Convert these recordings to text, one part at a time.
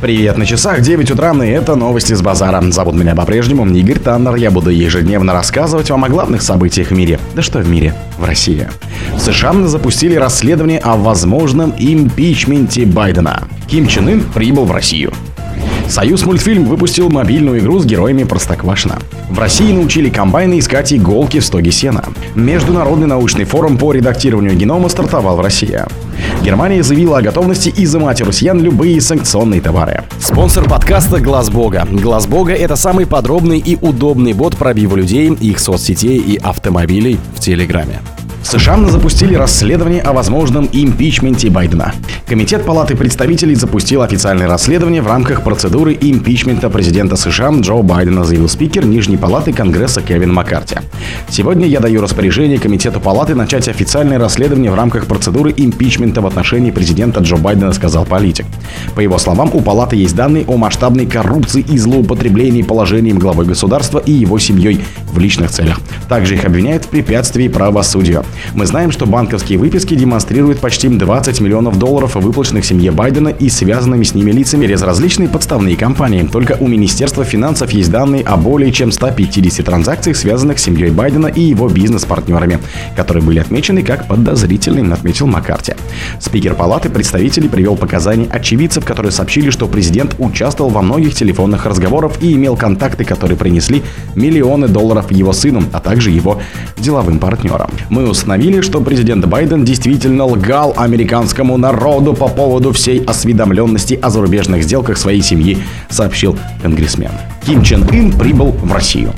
Привет на часах, 9 утра, и это новости с базара. Зовут меня по-прежнему Игорь Таннер. Я буду ежедневно рассказывать вам о главных событиях в мире. Да что в мире? В России. В США запустили расследование о возможном импичменте Байдена. Ким Чен Ын прибыл в Россию. Союз мультфильм выпустил мобильную игру с героями Простоквашина. В России научили комбайны искать иголки в стоге сена. Международный научный форум по редактированию генома стартовал в России. Германия заявила о готовности изымать у россиян любые санкционные товары. Спонсор подкаста Глаз Бога. Глаз Бога это самый подробный и удобный бот пробива людей, их соцсетей и автомобилей в Телеграме. США запустили расследование о возможном импичменте Байдена. Комитет Палаты представителей запустил официальное расследование в рамках процедуры импичмента президента США Джо Байдена, заявил спикер Нижней Палаты Конгресса Кевин Маккарти. Сегодня я даю распоряжение Комитету Палаты начать официальное расследование в рамках процедуры импичмента в отношении президента Джо Байдена, сказал политик. По его словам, у Палаты есть данные о масштабной коррупции и злоупотреблении положением главы государства и его семьей в личных целях. Также их обвиняют в препятствии правосудию. Мы знаем, что банковские выписки демонстрируют почти 20 миллионов долларов, выплаченных семье Байдена и связанными с ними лицами через различные подставные компании. Только у Министерства финансов есть данные о более чем 150 транзакциях, связанных с семьей Байдена и его бизнес-партнерами, которые были отмечены как подозрительные, отметил Маккарти. Спикер Палаты представителей привел показания очевидцев, которые сообщили, что президент участвовал во многих телефонных разговорах и имел контакты, которые принесли миллионы долларов его сыну, а также его деловым партнерам. Мы установили, что президент Байден действительно лгал американскому народу по поводу всей осведомленности о зарубежных сделках своей семьи, сообщил конгрессмен. Ким Чен Ын прибыл в Россию.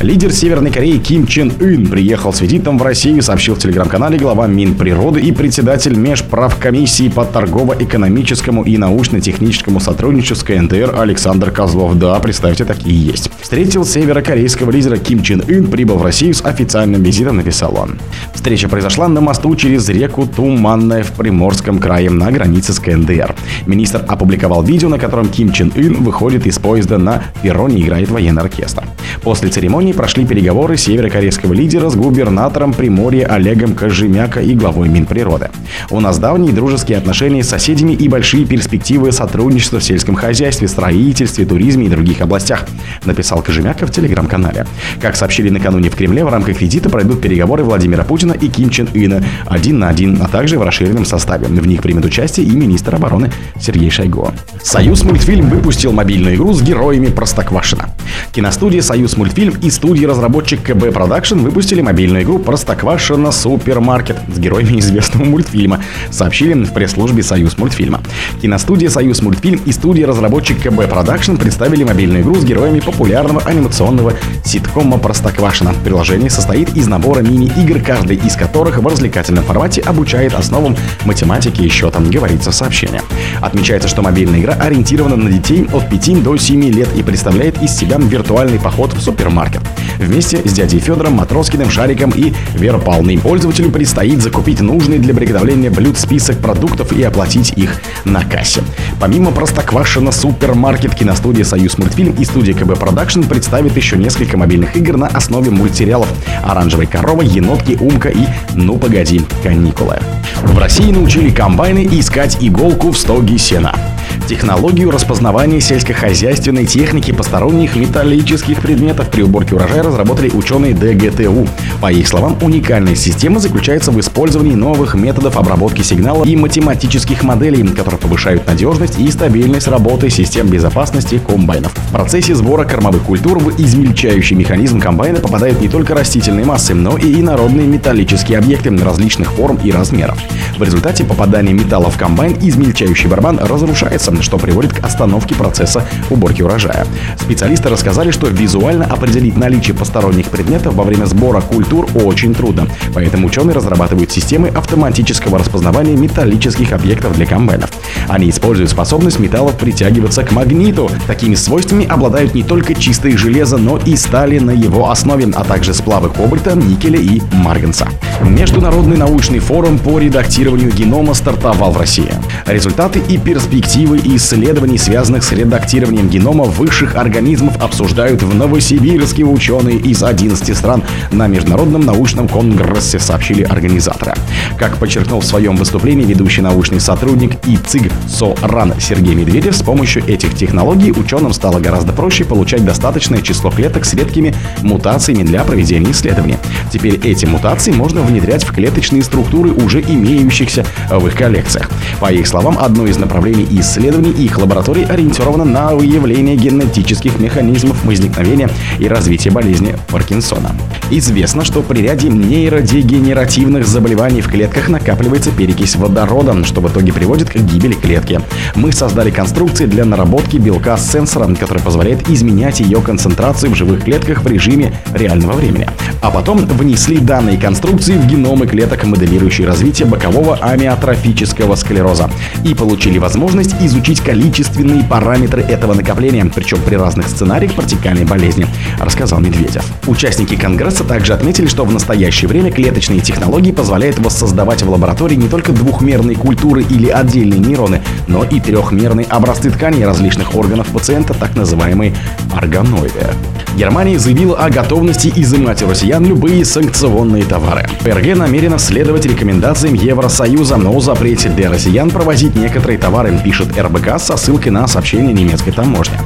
Лидер Северной Кореи Ким Чен Ын приехал с визитом в Россию, сообщил в телеграм-канале глава Минприроды и председатель Межправкомиссии по торгово-экономическому и научно-техническому сотрудничеству КНДР Александр Козлов. Да, представьте, такие есть. Встретил северокорейского лидера Ким Чен Ын, прибыл в Россию с официальным визитом, написал он. Встреча произошла на мосту через реку Туманная в Приморском крае на границе с КНДР. Министр опубликовал видео, на котором Ким Чен Ын выходит из поезда на перроне играет военный оркестр. После церемонии прошли переговоры северокорейского лидера с губернатором Приморья Олегом Кожемяка и главой Минприроды. У нас давние дружеские отношения с соседями и большие перспективы сотрудничества в сельском хозяйстве, строительстве, туризме и других областях, написал Кожемяка в телеграм-канале. Как сообщили накануне в Кремле, в рамках визита пройдут переговоры Владимира Путина и Ким Чен Ына один на один, а также в расширенном составе. В них примет участие и министр обороны Сергей Шойгу. Союзмультфильм выпустил мобильную игру с героями Простоквашина. Киностудия «Союзмультфильм» и студия-разработчик КБ Продакшн выпустили мобильную игру «Простоквашино Супермаркет» с героями известного мультфильма, сообщили в пресс-службе «Союз мультфильма». Киностудия «Союзмультфильм» и студия-разработчик КБ Продакшн представили мобильную игру с героями популярного анимационного ситкома «Простоквашино». Приложение состоит из набора мини-игр, каждый из которых в развлекательном формате обучает основам математики и счета, говорится в сообщении. Отмечается, что мобильная игра ориентирована на детей от 5 до 7 лет и представляет из себя виртуальный поход в супермаркет. Вместе с дядей Федором, Матроскиным, Шариком и Вер Палной пользователю предстоит закупить нужный для приготовления блюд список продуктов и оплатить их на кассе. Помимо Простоквашино супермаркет, киностудия «Союзмультфильм» и студия КБ Продакшн представит еще несколько мобильных игр на основе мультсериалов «Оранжевая корова», «Енотки», «Умка» и «Ну погоди, каникулы». В России научили комбайны искать иголку в стоге сена. Технологию распознавания сельскохозяйственной техники посторонних металлических предметов при уборке урожая разработали ученые ДГТУ. По их словам, уникальная система заключается в использовании новых методов обработки сигнала и математических моделей, которые повышают надежность и стабильность работы систем безопасности комбайнов. В процессе сбора кормовых культур в измельчающий механизм комбайна попадают не только растительные массы, но и инородные металлические объекты различных форм и размеров. В результате попадания металла в комбайн измельчающий барабан разрушается, что приводит к остановке процесса уборки урожая. Специалисты рассказали, что визуально определить наличие посторонних предметов во время сбора культур очень трудно. Поэтому ученые разрабатывают системы автоматического распознавания металлических объектов для комбайнов. Они используют способность металлов притягиваться к магниту. Такими свойствами обладают не только чистое железо, но и стали на его основе, а также сплавы кобальта, никеля и марганца. Международный научный форум по редактированию генома стартовал в России. Результаты и перспективы исследований, связанных с редактированием генома высших организмов, обсуждают в Новосибирске ученые из 11 стран на Международном научном конгрессе, сообщили организаторы. Как подчеркнул в своем выступлении ведущий научный сотрудник ИЦИГ СОРАН Сергей Медведев, с помощью этих технологий ученым стало гораздо проще получать достаточное число клеток с редкими мутациями для проведения исследований. Теперь эти мутации можно внедрять в клеточные структуры, уже имеющихся в их коллекциях. По их словам, одно из направлений исследований их лабораторий ориентировано на выявление генетических механизмов возникновения и развития болезни Паркинсона. Известно, что при ряде нейродегенеративных заболеваний в клетках накапливается перекись водорода, что в итоге приводит к гибели клетки. Мы создали конструкции для наработки белка с сенсором, который позволяет изменять ее концентрацию в живых клетках в режиме реального времени. А потом внесли данные конструкции в геномы клеток, моделирующие развитие бокового амиотрофического склероза. И получили возможность изучить количественные параметры этого накопления, причем при разных сценариях протекания болезни, рассказал Медведев. Участники Конгресса также отметили, что в настоящее время клеточные технологии позволяют воссоздавать в лаборатории не только двухмерные культуры или отдельные нейроны, но и трехмерные образцы тканей различных органов пациента, так называемые органоиды. Германия заявила о готовности изымать у россиян любые санкционные товары. ПРГ намерена следовать рекомендациям Евросоюза о запрете для россиян провозить некоторые товары, пишет РБК со ссылкой на сообщение немецкой таможни.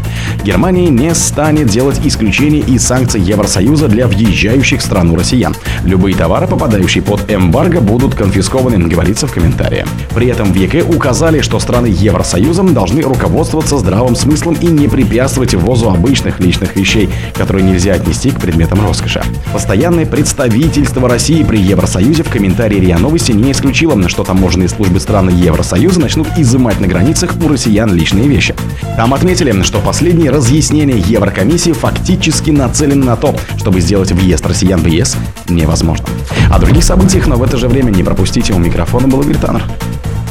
Германия не станет делать исключения из санкций Евросоюза для въезжающих в страну россиян. Любые товары, попадающие под эмбарго, будут конфискованы, говорится в комментарии. При этом в ЕК указали, что страны Евросоюза должны руководствоваться здравым смыслом и не препятствовать ввозу обычных личных вещей, которые нельзя отнести к предметам роскоши. Постоянное представительство России при Евросоюзе в комментарии РИА Новости не исключило, что таможенные службы стран Евросоюза начнут изымать на границах у россиян личные вещи. Там отметили, что последние разъяснения Еврокомиссии фактически нацелены на то, чтобы сделать въезд россиян в ЕС невозможно. О других событиях, но в это же время не пропустите. У микрофона был Игорь Таннер.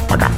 Пока.